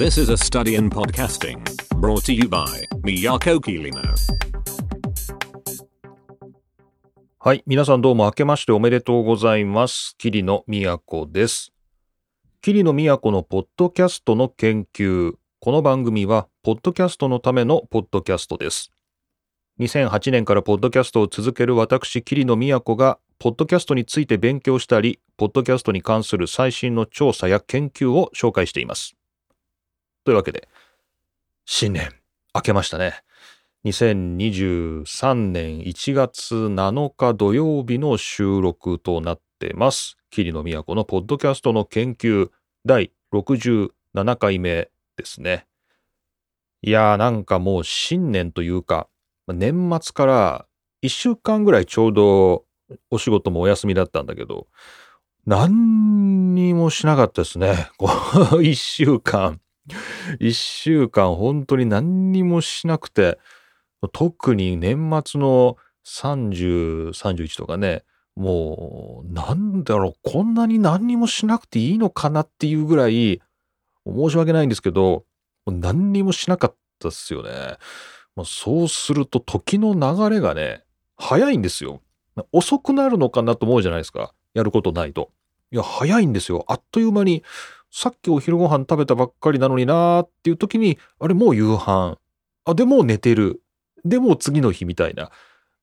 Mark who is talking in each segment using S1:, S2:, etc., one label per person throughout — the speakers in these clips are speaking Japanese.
S1: This is a study in podcasting brought to you by Miyako Kirino.
S2: はい。皆さんどうも明けましておめでとうございます。桐野都です。桐野都のポッドキャストの研究。この番組は、ポッドキャストのためのポッドキャストです。2008年からポッドキャストを続ける私、桐野都が、ポッドキャストについて勉強したり、ポッドキャストに関する最新の調査や研究を紹介しています。というわけで、新年、明けましたね。2023年1月7日土曜日の収録となってます。桐野都のポッドキャストの研究第67回目ですね。いやーなんかもう新年というか、年末から1週間ぐらいちょうどお仕事もお休みだったんだけど、何にもしなかったですね。この1 週間。1週間本当に何にもしなくて、特に年末の30、31とかね、もう、なんだろう、こんなに何にもしなくていいのかなっていうぐらい、申し訳ないんですけど、何にもしなかったっすよね。まあそうすると時の流れがね、早いんですよ。遅くなるのかなと思うじゃないですか。やることないと。いや、早いんですよ。あっという間に、さっきお昼ご飯食べたばっかりなのになーっていう時に、あれもう夕飯。あ、でも寝てる。でも次の日みたいな。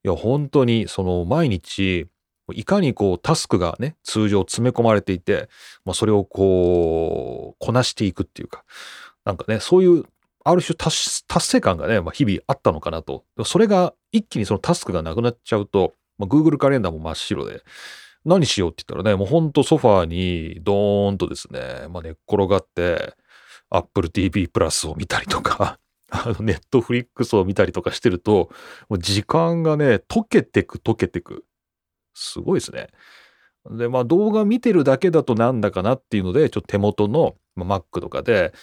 S2: いや、本当に、その毎日、いかにこうタスクがね、通常詰め込まれていて、まあ、それをこう、こなしていくっていうか、なんかね、そういう、ある種達達成感がね、まあ、日々あったのかなと。それが一気にそのタスクがなくなっちゃうと、まあ、Google カレンダーも真っ白で、何しようって言ったらね、もうほんとソファーにドーンとですね、まあ、寝っ転がって、Apple TV プラスを見たりとか、あの、ネットフリックスを見たりとかしてると、もう時間がね、溶けてく、溶けてく。すごいですね。で、まあ動画見てるだけだとなんだかなっていうので、ちょっと手元の、まあ、Mac とかで、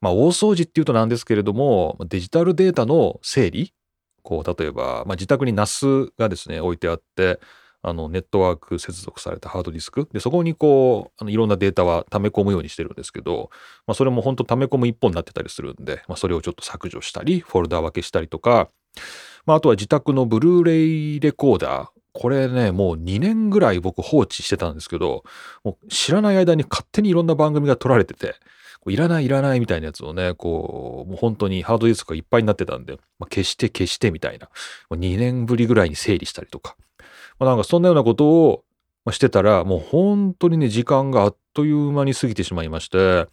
S2: まあ大掃除っていうとなんですけれども、デジタルデータの整理？こう、例えば、まあ自宅に NAS がですね、置いてあって、あの、ネットワーク接続されたハードディスク。で、そこにこう、あのいろんなデータは溜め込むようにしてるんですけど、まあ、それも本当溜め込む一本になってたりするんで、まあ、それをちょっと削除したり、フォルダ分けしたりとか、まあ、あとは自宅のブルーレイレコーダー。これね、もう2年ぐらい僕放置してたんですけど、もう知らない間に勝手にいろんな番組が撮られてて、いらないいらないみたいなやつをね、こう、もう本当にハードディスクがいっぱいになってたんで、まあ、消して消してみたいな。もう2年ぶりぐらいに整理したりとか。まあ、なんかそんなようなことをしてたら、もう本当にね、時間があっという間に過ぎてしまいまして、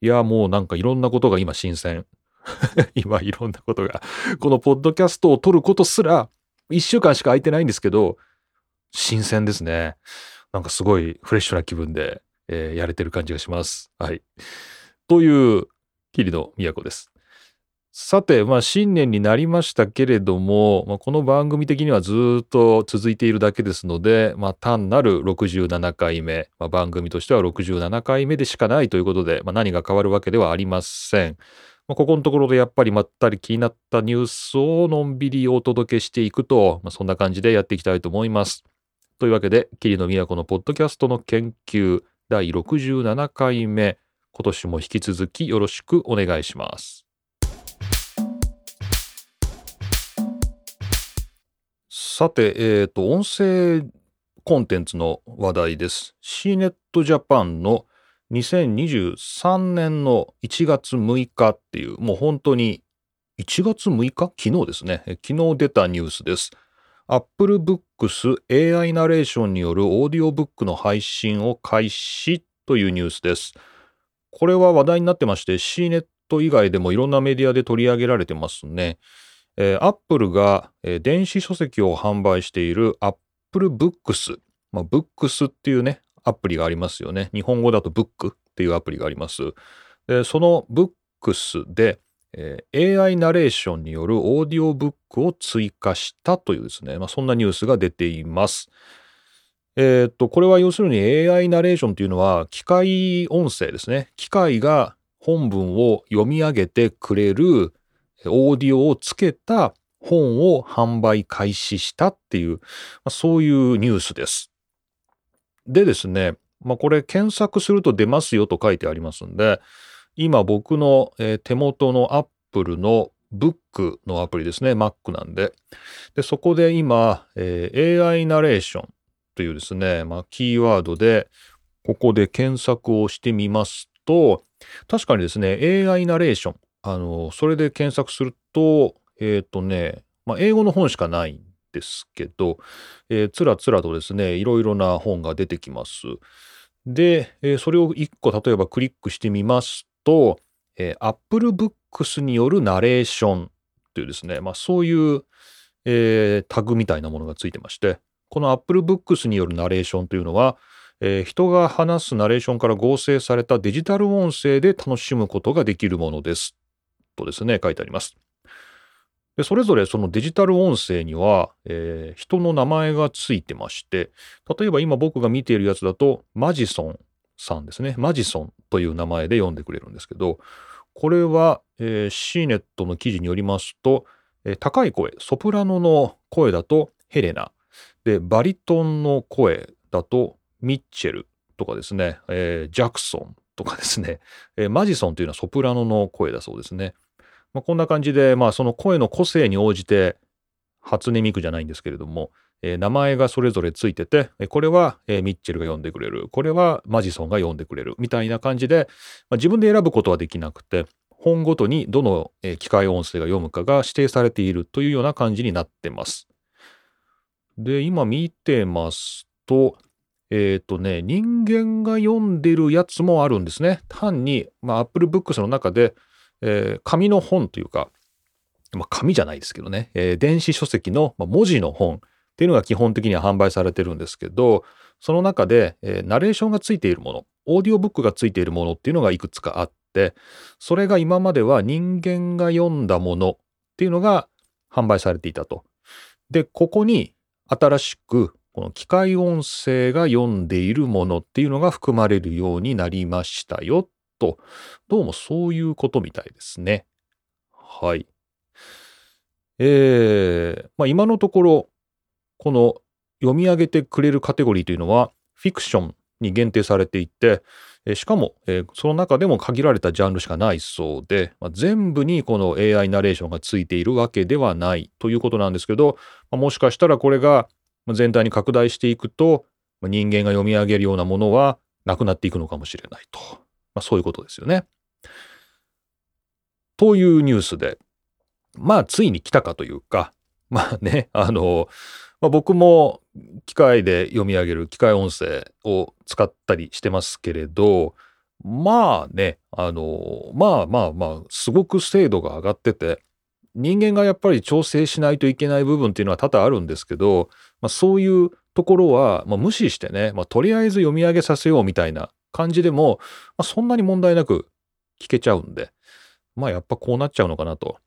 S2: いや、もうなんかいろんなことが今新鮮。今いろんなことが。このポッドキャストを撮ることすら、一週間しか空いてないんですけど、新鮮ですね。なんかすごいフレッシュな気分で、えーやれてる感じがします。はい。という、桐野都です。さて、まあ新年になりましたけれども、まあ、この番組的にはずっと続いているだけですので、まあ単なる67回目、まあ、番組としては67回目でしかないということで、まあ、何が変わるわけではありません。まあ、ここのところでやっぱりまったり気になったニュースをのんびりお届けしていくと、まあ、そんな感じでやっていきたいと思います。というわけで、桐野都のポッドキャストの研究第67回目、今年も引き続きよろしくお願いします。さて、えっ、と、音声コンテンツの話題です。CNET Japan の2023年の1月6日っていう、もう本当に1月6日？昨日ですね。昨日出たニュースです。Apple Books AI ナレーションによるオーディオブックの配信を開始というニュースです。これは話題になってまして、CNET 以外でもいろんなメディアで取り上げられてますね。えー、Apple が、えー電子書籍を販売している Apple Books、まあ、Books っていうね、アプリがありますよね。日本語だと Book っていうアプリがあります。でその Books で、えー AI ナレーションによるオーディオブックを追加したというですね、まあ、そんなニュースが出ています。えーっと、これは要するに AI ナレーションというのは機械音声ですね。機械が本文を読み上げてくれるオーディオをつけた本を販売開始したっていう、まあそういうニュースです。でですね、まあこれ検索すると出ますよと書いてありますんで、今僕の、え手元の Apple の Book のアプリですね。Mac なんで。で、そこで今、えー AI ナレーションというですね、まあ、キーワードで、ここで検索をしてみますと、確かにですね、AI ナレーション、あの、それで検索すると、えっ、とね、まあ、英語の本しかないんですけど、えーつらつらとですね、いろいろな本が出てきます。で、えーそれを1個例えばクリックしてみますと、えー Apple Books によるナレーションというですね、まあ、そういう、えータグみたいなものがついてまして、この Apple Books によるナレーションというのは、えー人が話すナレーションから合成されたデジタル音声で楽しむことができるものです。とですね、書いてあります。でそれぞれそのデジタル音声には、えー人の名前がついてまして、例えば今僕が見ているやつだと、マジソンさんですね。マジソンという名前で読んでくれるんですけど、これは、えー、C ネットの記事によりますと、えー高い声、ソプラノの声だとヘレナ、で、バリトンの声だとミッチェルとかですね、えージャクソンとかですね、えーマジソンというのはソプラノの声だそうですね。まあ、こんな感じで、まあ、その声の個性に応じて、初音ミクじゃないんですけれども、えー名前がそれぞれついてて、えこれは、えーミッチェルが読んでくれる、これはマジソンが読んでくれる、みたいな感じで、まあ、自分で選ぶことはできなくて、本ごとにどの、えー機械音声が読むかが指定されているというような感じになってます。で、今見てますと、えっ、とね、人間が読んでるやつもあるんですね。単に、まあ、Apple Books の中で、えー紙の本というか、まあ、紙じゃないですけどね、えー電子書籍の、まあ、文字の本っていうのが基本的には販売されてるんですけど、その中で、えーナレーションがついているもの、オーディオブックがついているものっていうのがいくつかあって、それが今までは人間が読んだものっていうのが販売されていたと。で、ここに新しくこの機械音声が読んでいるものっていうのが含まれるようになりましたよと、どうもそういうことみたいですね。はい。えーまあ、今のところ、この読み上げてくれるカテゴリーというのは、フィクションに限定されていて、しかも、えその中でも限られたジャンルしかないそうで、まあ、全部にこの AI ナレーションがついているわけではないということなんですけど、まあもしかしたらこれが全体に拡大していくと、人間が読み上げるようなものはなくなっていくのかもしれないと。まあ、そういうことですよね。というニュースで、まあ、ついに来たかというか、まあね、あの、まあ、僕も機械で読み上げる機械音声を使ったりしてますけれど、まあね、あの、まあまあまあ、すごく精度が上がってて、人間がやっぱり調整しないといけない部分っていうのは多々あるんですけど、まあ、そういうところは、まあ、無視してね、まあ、とりあえず読み上げさせようみたいな感じでも、まあ、そんなに問題なく聞けちゃうんで、まあやっぱこうなっちゃうのかなと。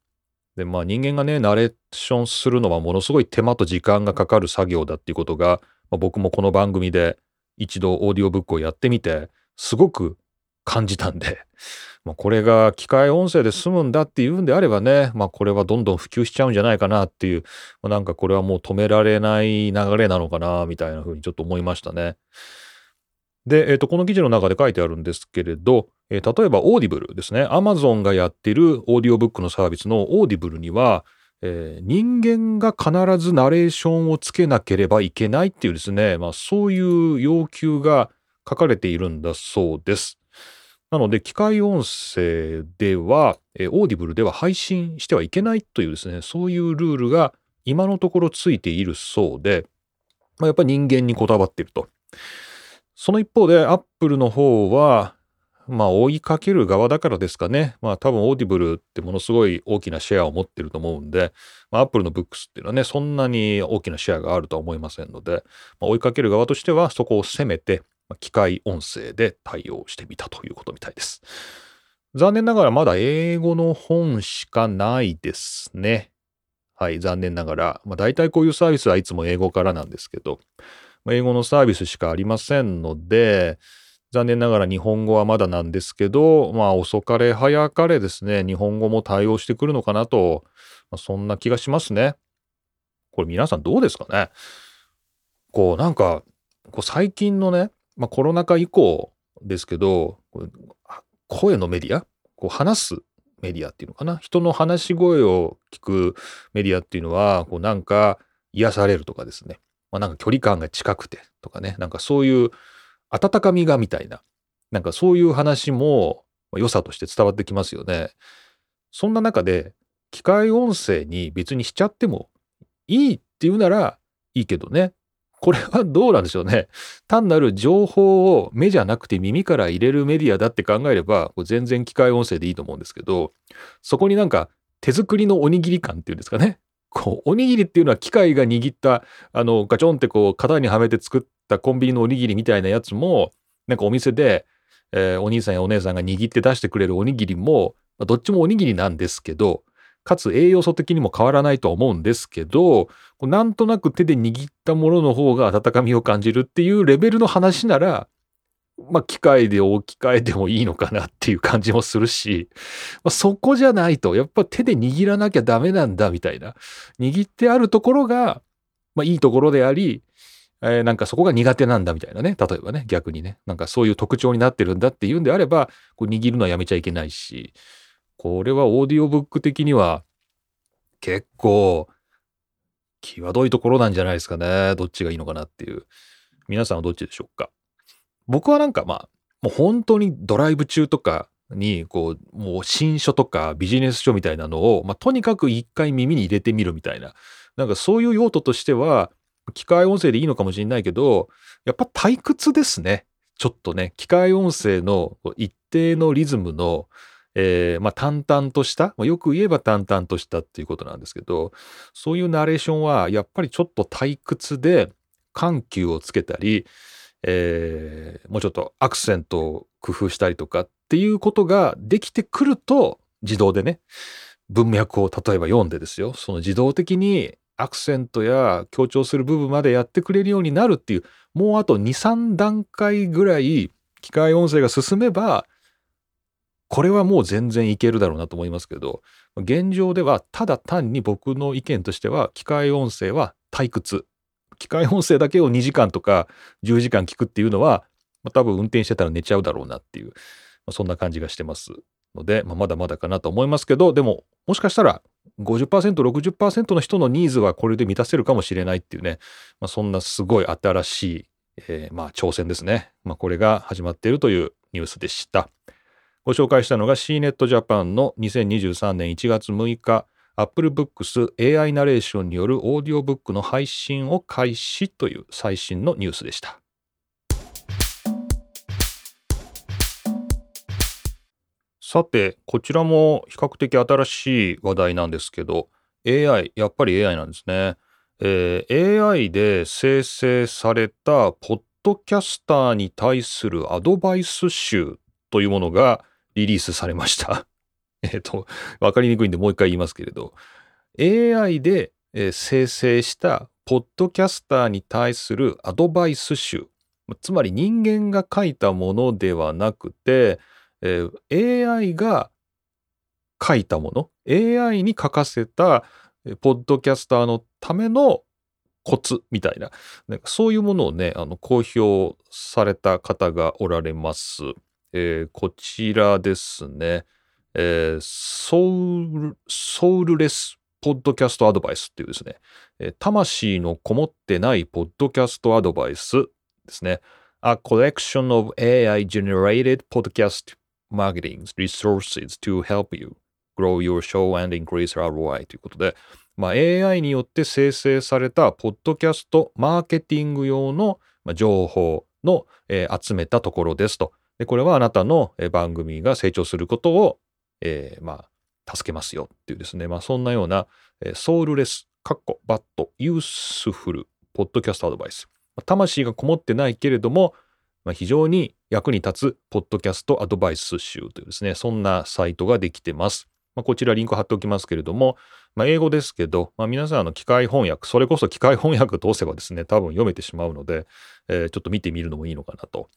S2: で、まあ人間がね、ナレーションするのはものすごい手間と時間がかかる作業だっていうことが、まあ、僕もこの番組で一度オーディオブックをやってみて、すごく感じたんで、まあ、これが機械音声で済むんだっていうんであればね、まあこれはどんどん普及しちゃうんじゃないかなっていう、まあ、なんかこれはもう止められない流れなのかな、みたいな風にちょっと思いましたね。で、えっ、と、この記事の中で書いてあるんですけれど、えー例えばオーディブルですね。Amazon がやってるオーディオブックのサービスのオーディブルには、えー人間が必ずナレーションをつけなければいけないっていうですね、まあそういう要求が書かれているんだそうです。なので、機械音声では、えーオーディブルでは配信してはいけないというですね、そういうルールが今のところついているそうで、まあ、やっぱり人間にこだわっていると。その一方で、アップルの方は、まあ、追いかける側だからですかね。まあ、多分、オーディブルってものすごい大きなシェアを持ってると思うんで、まあ、アップルのブックスっていうのはね、そんなに大きなシェアがあるとは思いませんので、まあ、追いかける側としては、そこを攻めて、機械音声で対応してみたということみたいです。残念ながら、まだ英語の本しかないですね。はい、残念ながら。まあ、大体こういうサービスはいつも英語からなんですけど、英語のサービスしかありませんので、残念ながら日本語はまだなんですけど、まあ遅かれ早かれですね、日本語も対応してくるのかなと、まあ、そんな気がしますね。これ皆さんどうですかね？こうなんか、こう最近のね、まあコロナ禍以降ですけど、声のメディア？こう話すメディアっていうのかな？人の話し声を聞くメディアっていうのはこうなんか癒されるとかですね、まあ、なんか距離感が近くてとかねなんかそういう温かみがみたいななんかそういう話も良さとして伝わってきますよね。そんな中で機械音声に別にしちゃってもいいっていうならいいけどねこれはどうなんでしょうね。単なる情報を目じゃなくて耳から入れるメディアだって考えれば、全然機械音声でいいと思うんですけど、そこになんか手作りのおにぎり感っていうんですかね。こう、おにぎりっていうのは機械が握った、あの、ガチョンってこう、型にはめて作ったコンビニのおにぎりみたいなやつも、なんかお店で、えー、お兄さんやお姉さんが握って出してくれるおにぎりも、どっちもおにぎりなんですけど、かつ栄養素的にも変わらないとは思うんですけど、なんとなく手で握ったものの方が温かみを感じるっていうレベルの話なら、まあ、機械で置き換えてもいいのかなっていう感じもするし、まあ、そこじゃないと、やっぱ手で握らなきゃダメなんだみたいな。握ってあるところが、まあ、いいところであり、えー、なんかそこが苦手なんだみたいなね。例えばね、逆にね。なんかそういう特徴になってるんだっていうんであれば、こう握るのはやめちゃいけないし、これはオーディオブック的には結構際どいところなんじゃないですかね。どっちがいいのかなっていう。皆さんはどっちでしょうか？僕はなんかまあ、もう本当にドライブ中とかに、こう、もう新書とかビジネス書みたいなのを、まあ、とにかく一回耳に入れてみるみたいな。なんかそういう用途としては、機械音声でいいのかもしれないけど、やっぱ退屈ですね。ちょっとね、機械音声の一定のリズムのえー、まあ、淡々とした、よく言えば淡々としたっていうことなんですけど、そういうナレーションはやっぱりちょっと退屈で緩急をつけたり、えー、もうちょっとアクセントを工夫したりとかっていうことができてくると、自動でね、文脈を例えば読んでですよ、その自動的にアクセントや強調する部分までやってくれるようになるっていう、もうあと2、3段階ぐらい機械音声が進めば、これはもう全然いけるだろうなと思いますけど、現状ではただ単に僕の意見としては、機械音声は退屈。機械音声だけを2時間とか10時間聞くっていうのは、まあ、多分運転してたら寝ちゃうだろうなっていう、まあ、そんな感じがしてますので、まあ、まだまだかなと思いますけど、でも、もしかしたら50%、60%の人のニーズはこれで満たせるかもしれないっていうね、まあ、そんなすごい新しい、えー、まあ挑戦ですね。まあ、これが始まっているというニュースでした。ご紹介したのが CNET Japan の2023年1月6日 Apple Books AI ナレーションによるオーディオブックの配信を開始という最新のニュースでした。さて、こちらも比較的新しい話題なんですけど、AI、やっぱり AI なんですね。えー、AI で生成されたポッドキャスターに対するアドバイス集というものがリリースされました。えっと、わかりにくいんでもう一回言いますけれど、AI で、え生成したポッドキャスターに対するアドバイス集、つまり人間が書いたものではなくて、えー、AI が書いたもの、AI に書かせたポッドキャスターのためのコツみたいな、なんかそういうものをね、あの公表された方がおられます。えー、こちらですね、えー、ソウル、ソウルレスポッドキャストアドバイスっていうですね、えー、魂のこもってないポッドキャストアドバイスですね。A collection of AI generated podcast marketing resources to help you grow your show and increase ROI ということで、まあ、AI によって生成されたポッドキャストマーケティング用の情報の、えー、集めたところですと。でこれはあなたの番組が成長することを、えー、まあ、助けますよっていうですね、まあ、そんなような、え、ソウルレス、カッコ、バット、ユースフル、ポッドキャストアドバイス。魂がこもってないけれども、まあ、非常に役に立つポッドキャストアドバイス集というですね、そんなサイトができてます。まあ、こちらリンク貼っておきますけれども、まあ、英語ですけど、まあ、皆さんあの機械翻訳、それこそ機械翻訳通せばですね、多分読めてしまうので、えー、ちょっと見てみるのもいいのかなと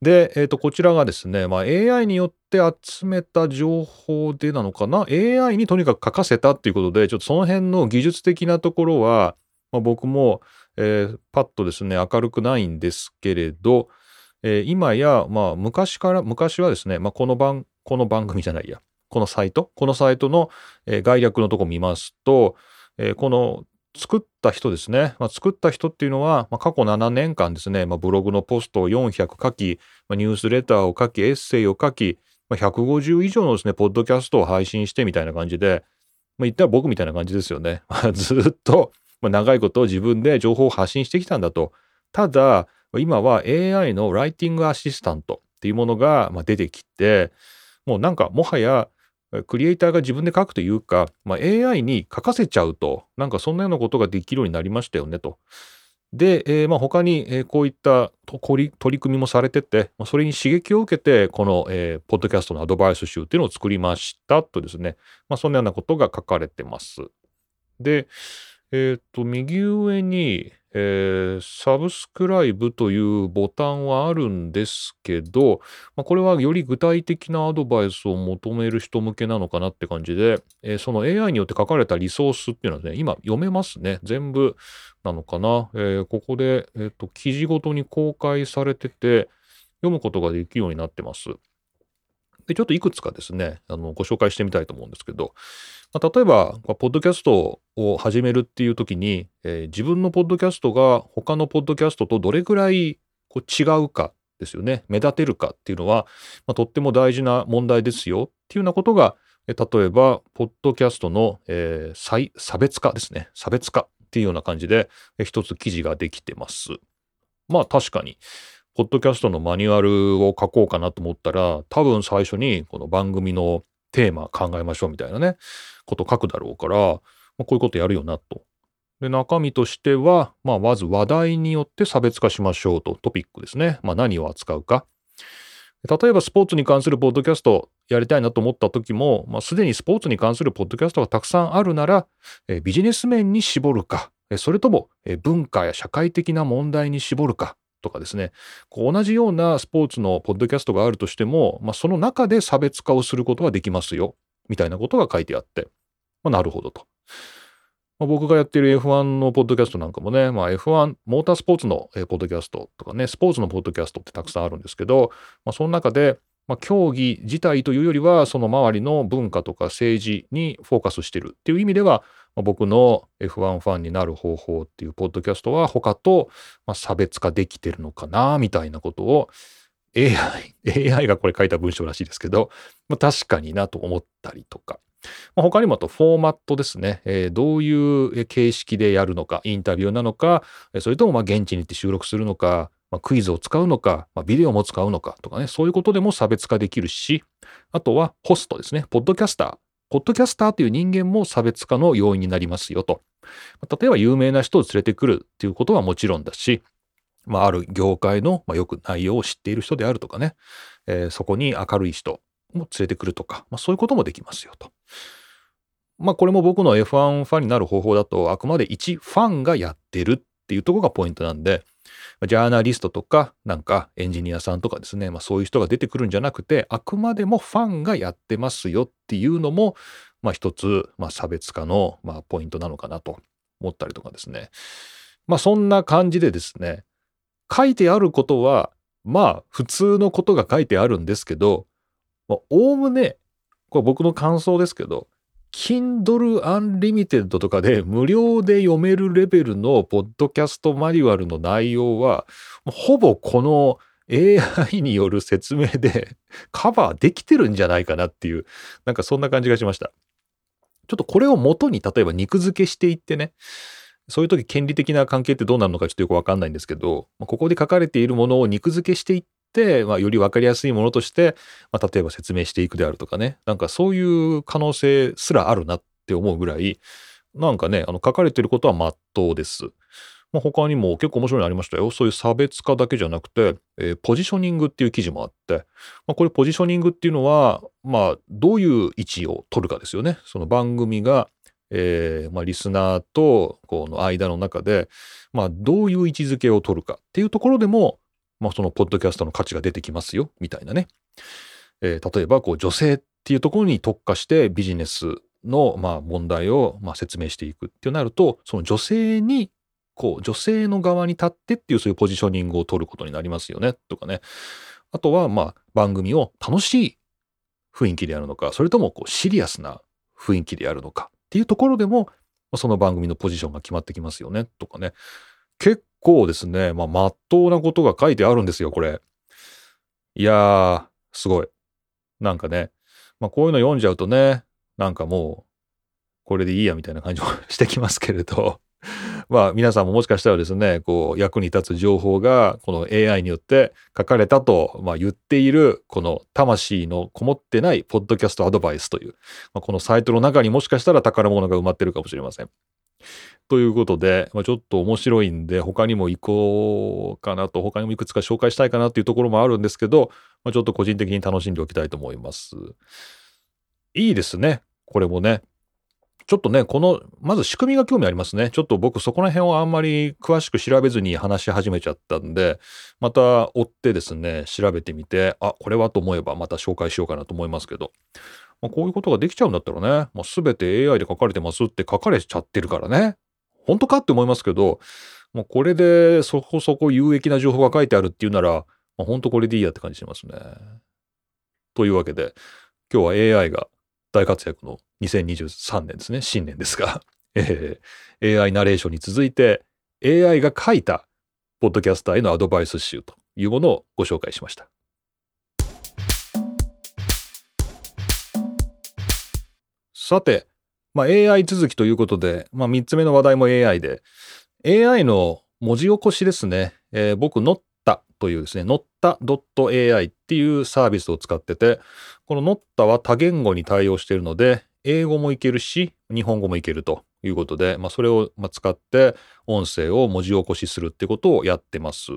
S2: で、えー、とこちらがですね、まあ、AI によって集めた情報でなのかな？AI にとにかく書かせたっていうことでちょっとその辺の技術的なところは、まあ、僕も、えー、パッとですね明るくないんですけれど、えー、今や、まあ、昔から昔はですね、まあ、この番この番組じゃないや、このサイト、このサイトの、えー概略のとこ見ますと、えーこの作った人ですね、まあ、作った人っていうのは、まあ、過去7年間ですね、まあ、ブログのポストを400書き、まあ、ニュースレターを書き、エッセイを書き、まあ、150以上のですね、ポッドキャストを配信してみたいな感じで、まあ、言ったら僕みたいな感じですよね。ずっと、まあ、長いこと自分で情報を発信してきたんだと。ただ、今は AI のライティングアシスタントっていうものがまあ出てきて、もうなんかもはやクリエイターが自分で書くというか、まあ、AI に書かせちゃうと、なんかそんなようなことができるようになりましたよねと。で、えーまあ他に、こういった取り取り組みもされてて、それに刺激を受けて、この、えーポッドキャストのアドバイス集っていうのを作りましたとですね、まあ、そんなようなことが書かれてます。で、えっ、と、右上に、えーサブスクライブというボタンはあるんですけど、まあ、これはより具体的なアドバイスを求める人向けなのかなって感じで、えーその AI によって書かれたリソースっていうのはね、今読めますね。全部なのかな。えーここで、えっ、と、記事ごとに公開されてて、読むことができるようになってます。で、ちょっといくつかですね、あの、ご紹介してみたいと思うんですけど、まあ、例えば、ポッドキャストを始めるっていう時に、えー自分のポッドキャストが他のポッドキャストとどれぐらいこう違うかですよね。目立てるかっていうのは、まあ、とっても大事な問題ですよっていうようなことが、例えば、ポッドキャストの、えー差別化ですね。差別化っていうような感じで、一つ記事ができてます。まあ確かに、ポッドキャストのマニュアルを書こうかなと思ったら、多分最初にこの番組のテーマ考えましょうみたいなね、こと書くだろうから、まあ、こういうことやるよなと。で、中身としては、まあまず話題によって差別化しましょうと、トピックですね。まあ何を扱うか。例えばスポーツに関するポッドキャストやりたいなと思った時も、まあ、すでにスポーツに関するポッドキャストがたくさんあるなら、えビジネス面に絞るか、それとも、え文化や社会的な問題に絞るかとかですね、こう同じようなスポーツのポッドキャストがあるとしても、まあ、その中で差別化をすることができますよ、みたいなことが書いてあって、まあ、なるほどと。まあ、僕がやってる F1 のポッドキャストなんかもね、まあ、F1、モータースポーツのポッドキャストとかね、スポーツのポッドキャストってたくさんあるんですけど、まあ、その中で、まあ、競技自体というよりは、その周りの文化とか政治にフォーカスしてるっていう意味では、まあ、僕の F1 ファンになる方法っていうポッドキャストは他とまあ差別化できてるのかな、みたいなことを AI、AI がこれ書いた文章らしいですけど、まあ、確かになと思ったりとか。まあ、他にもあとフォーマットですね、えーどういう形式でやるのか、インタビューなのか、それともま現地に行って収録するのか、まあ、クイズを使うのか、まあ、ビデオも使うのかとかね、そういうことでも差別化できるし、あとはホストですね、ポッドキャスター。ポッドキャスターという人間も差別化の要因になりますよと。例えば有名な人を連れてくるっていうことはもちろんだし、まあ、ある業界の、ま、よく内容を知っている人であるとかね、えーそこに明るい人。も連れてくるとか、まあ、そういうこともできますよと。まあこれも僕の F1 ファンになる方法だとあくまで一ファンがやってるっていうとこがポイントなんで、ジャーナリストとかなんかエンジニアさんとかですね、まあそういう人が出てくるんじゃなくて、あくまでもファンがやってますよっていうのも、まあ一つ、まあ差別化の、まあ、ポイントなのかなと思ったりとかですね。まあそんな感じでですね、書いてあることは、まあ普通のことが書いてあるんですけど、おおむね、これ僕の感想ですけど、Kindle Unlimited とかで無料で読めるレベルのポッドキャストマニュアルの内容は、ほぼこの AI による説明でカバーできてるんじゃないかなっていう、なんかそんな感じがしました。ちょっとこれを元に例えば肉付けしていってね、そういう時権利的な関係ってどうなるのかちょっとよくわかんないんですけど、ここで書かれているものを肉付けしていっ、まあ、よりわかりやすいものとして、まあ、例えば説明していくであるとかね、なんかそういう可能性すらあるなって思うぐらい、なんかね、あの書かれてることは真っ当です。まあ、他にも結構面白いのありましたよ。そういう差別化だけじゃなくて、えーポジショニングっていう記事もあって、まあ、これポジショニングっていうのは、まあ、どういう位置を取るかですよね。その番組が、えーまあ、リスナーとこの間の中で、まあ、どういう位置づけを取るかっていうところでも、まあ、そのポッドキャストの価値が出てきますよ、みたいなね。えー例えば、こう、女性っていうところに特化してビジネスの、まあ、問題を、まあ、説明していくってなると、その女性に、こう、女性の側に立ってっていうそういうポジショニングを取ることになりますよね、とかね。あとは、まあ、番組を楽しい雰囲気であるのか、それともこうシリアスな雰囲気であるのかっていうところでも、その番組のポジションが決まってきますよね、とかね。結構ですね、まあ、まっとうなことが書いてあるんですよ、これ。いやー、すごい。なんかね、まあ、こういうの読んじゃうとね、なんかもう、これでいいやみたいな感じもしてきますけれど、まあ皆さんももしかしたらですね、こう役に立つ情報がこの AI によって書かれたと、まあ、言っているこの魂のこもってないポッドキャストアドバイスという、まあ、このサイトの中にもしかしたら宝物が埋まってるかもしれません。ということで、まあ、ちょっと面白いんで他にも行こうかなと他にもいくつか紹介したいかなっていうところもあるんですけど、まあ、ちょっと個人的に楽しんでおきたいと思います。いいですね。これもね。ちょっとね、この、まず仕組みが興味ありますね。ちょっと僕そこら辺をあんまり詳しく調べずに話し始めちゃったんで、また追ってですね、調べてみて、あ、これはと思えばまた紹介しようかなと思いますけど、まあ、こういうことができちゃうんだったらね、もう全て AI で書かれてますって書かれちゃってるからね。本当かって思いますけど、もうこれでそこそこ有益な情報が書いてあるっていうなら、まあ、本当これでいいやって感じしますね。というわけで、今日は AI が大活躍の2023年ですね、新年ですが、えー、AI ナレーションに続いて AI が書いたポッドキャスターへのアドバイス集というものをご紹介しました。さて、まあ、AI 続きということで、まあ、3つ目の話題も AI で、AI の文字起こしですね、えー、僕、ノッタというですね、ノッタ .ai っていうサービスを使ってて、このノッタは多言語に対応しているので、英語もいけるし、日本語もいけるということで、まあ、それを使って音声を文字起こしするってことをやってます。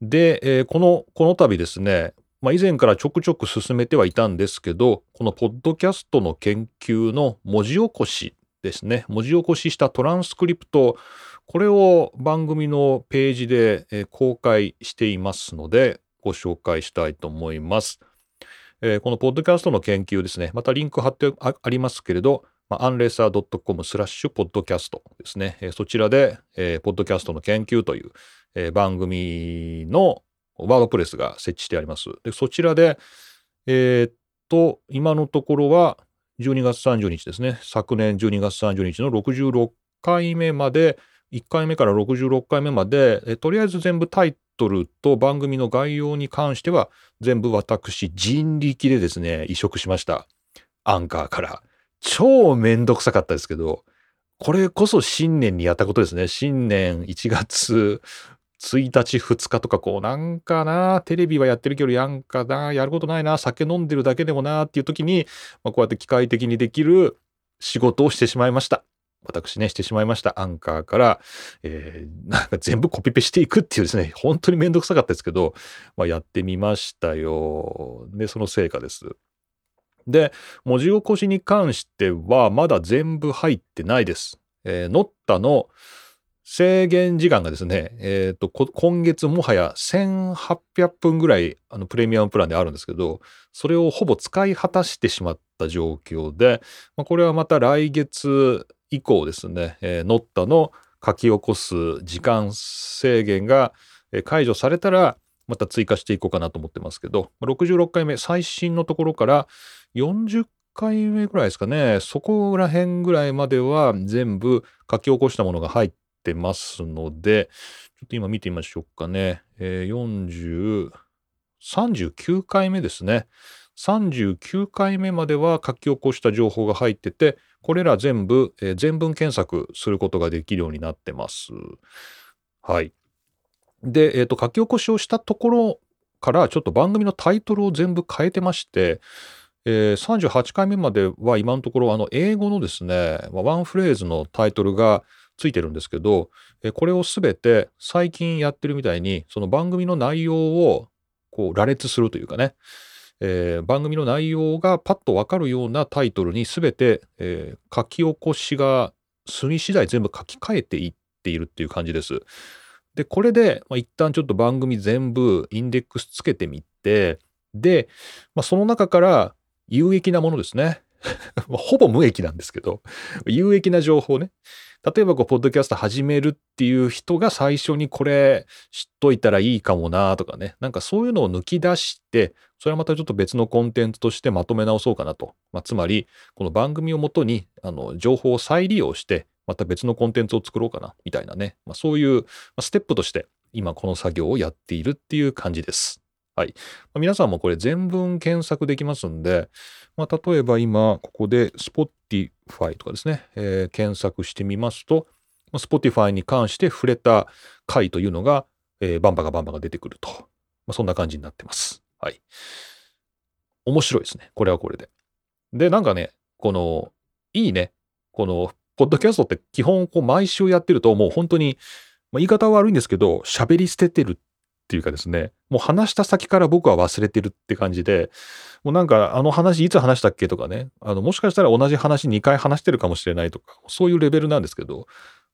S2: で、えー、この、この度ですね、まあ、以前からちょくちょく進めてはいたんですけど、このポッドキャストの研究の文字起こしですね、文字起こししたトランスクリプト、これを番組のページで公開していますので、ご紹介したいと思います。えー、このポッドキャストの研究ですね、またリンク貼ってありますけれど、まあ、アンレーサー .com スラッシュポッドキャストですね、え、そちらで、えー、ポッドキャストの研究という、え、番組のワードプレスが設置してあります。でそちらで、えー、っと、今のところは12月30日ですね、昨年12月30日の66回目まで、1回目から66回目まで、とりあえず全部タイトルと番組の概要に関しては全部私人力でですね、移植しました。アンカーから。超めんどくさかったですけど、これこそ新年にやったことですね。新年1月1日2日とかこうなんかな、テレビはやってるけどやんかな、やることないな、酒飲んでるだけでもなっていう時に、まあ、こうやって機械的にできる仕事をしてしまいました。私ね、してしまいました。アンカーから、えー、なんか全部コピペしていくっていうですね、本当にめんどくさかったですけど、まあ、やってみましたよ。で、その成果です。で、文字起こしに関しては、まだ全部入ってないです。えー、ノッタの制限時間がですね、え、ー、と、今月もはや1800分ぐらい、あの、プレミアムプランであるんですけど、それをほぼ使い果たしてしまった状況で、まあ、これはまた来月以降ですね、えー、ノッタの書き起こす時間制限が解除されたら、また追加していこうかなと思ってますけど、66回目、最新のところから40回目ぐらいですかね、そこら辺ぐらいまでは全部書き起こしたものが入ってますので、ちょっと今見てみましょうかね。えー、40、39回目ですね。39回目までは書き起こした情報が入ってて、これら全部、えー、全文検索することができるようになってます。はい。で、えっ、ー、と、書き起こしをしたところからちょっと番組のタイトルを全部変えてまして、えー、38回目までは今のところあの英語のですね、ワンフレーズのタイトルがついてるんですけど、え、これをすべて最近やってるみたいにその番組の内容をこう羅列するというかね、えー、番組の内容がパッとわかるようなタイトルに全て、えー、書き起こしが済み次第全部書き換えていっているっていう感じです。で、これで、まあ、一旦ちょっと番組全部インデックスつけてみて、で、まあ、その中から有益なものですね。ほぼ無益なんですけど、有益な情報ね。例えばこう、ポッドキャスト始めるっていう人が最初にこれ知っといたらいいかもなとかね。なんかそういうのを抜き出して、それはまたちょっと別のコンテンツとしてまとめ直そうかなと。まあ、つまり、この番組をもとに、あの、情報を再利用して、また別のコンテンツを作ろうかな、みたいなね。まあ、そういう、ま、ステップとして、今この作業をやっているっていう感じです。はい。まあ、皆さんもこれ全文検索できますんで、まあ、例えば今、ここで Spotify とかですね、えー、検索してみますと、Spotify に関して触れた回というのが、えー、バンバがバンバが出てくると。まあ、そんな感じになってます。はい。面白いですね。これはこれで。で、なんかね、この、いいね。この、ポッドキャストって基本、こう、毎週やってると、もう本当に、まあ、言い方は悪いんですけど、喋り捨ててるっていうかですね、もう話した先から僕は忘れてるって感じで、もうなんかあの話いつ話したっけとかね、あのもしかしたら同じ話2回話してるかもしれないとか、そういうレベルなんですけど、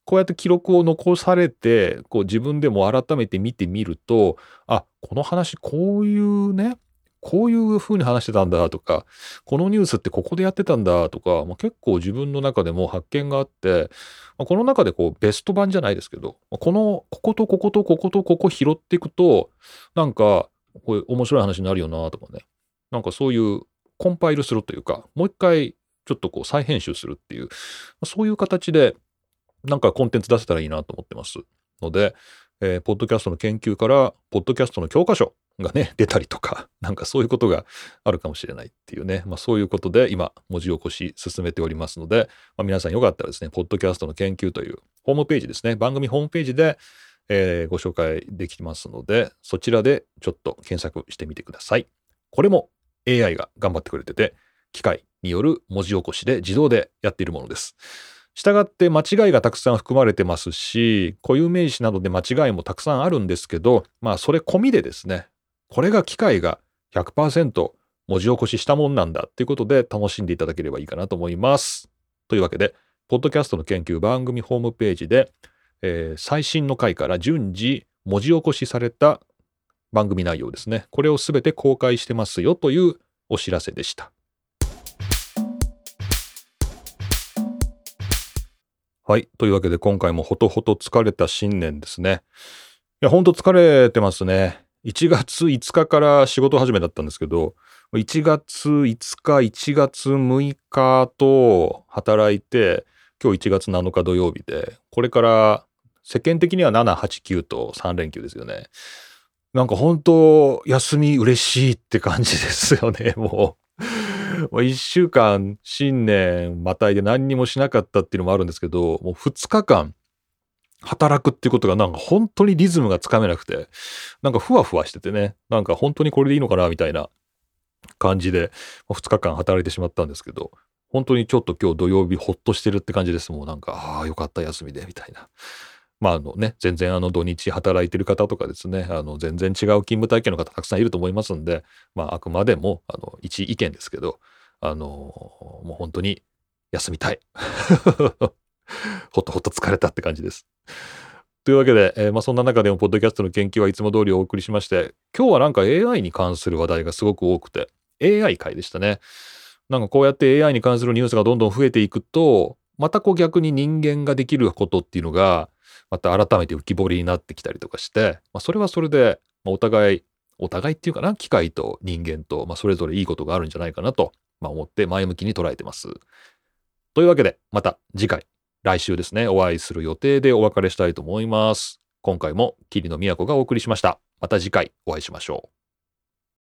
S2: こうやって記録を残されて、こう自分でも改めて見てみると、あ、この話こういうね、こういう風に話してたんだとか、このニュースってここでやってたんだとか、まあ、結構自分の中でも発見があって、まあ、この中でこうベスト版じゃないですけど、この、こことこことこことここ拾っていくと、なんか、これ面白い話になるよなとかね。なんかそういうコンパイルするというか、もう一回ちょっとこう再編集するっていう、そういう形でなんかコンテンツ出せたらいいなと思ってますので、えー、ポッドキャストの研究から、ポッドキャストの教科書がね、出たりとか、なんかそういうことがあるかもしれないっていうね、まあそういうことで今、文字起こし進めておりますので、まあ、皆さんよかったらですね、ポッドキャストの研究というホームページですね、番組ホームページで、えー、ご紹介できますので、そちらでちょっと検索してみてください。これも AI が頑張ってくれてて、機械による文字起こしで自動でやっているものです。したがって間違いがたくさん含まれてますし、固有名詞などで間違いもたくさんあるんですけど、まあそれ込みでですね、これが機械が100%文字起こししたもんなんだっていうことで楽しんでいただければいいかなと思います。というわけで、ポッドキャストの研究番組ホームページで、えー、最新の回から順次文字起こしされた番組内容ですね。これをすべて公開してますよというお知らせでした。はい。というわけで今回もほとほと疲れた新年ですね。いや、ほんと疲れてますね。1月5日から仕事始めだったんですけど、1月5日、1月6日と働いて、今日1月7日土曜日で、これから世間的には7、8、9と3連休ですよね。なんか本当休み嬉しいって感じですよね、もう。一週間、新年またいで何にもしなかったっていうのもあるんですけど、もう二日間、働くっていうことがなんか本当にリズムがつかめなくて、なんかふわふわしててね、なんか本当にこれでいいのかなみたいな感じで、2日間働いてしまったんですけど、本当にちょっと今日土曜日ほっとしてるって感じです。もうなんか、ああ、よかった休みで、みたいな。まああのね、全然あの土日働いてる方とかですね、あの全然違う勤務体験の方たくさんいると思いますんで、まああくまでもあの一意見ですけど、あのもう本当に休みたい。ほっとほっと疲れたって感じです。というわけで、えー、まあ、そんな中でも、ポッドキャストの研究はいつも通りお送りしまして、今日はなんか AI に関する話題がすごく多くて、AI 回でしたね。なんかこうやって AI に関するニュースがどんどん増えていくと、またこう逆に人間ができることっていうのが、また改めて浮き彫りになってきたりとかして、まあ、それはそれで、ま、お互い、お互いっていうかな、機械と人間と、まあ、それぞれいいことがあるんじゃないかなと、まあ、思って前向きに捉えてます。というわけで、また次回、来週ですね、お会いする予定でお別れしたいと思います。今回も霧の都がお送りしました。また次回お会いしましょう。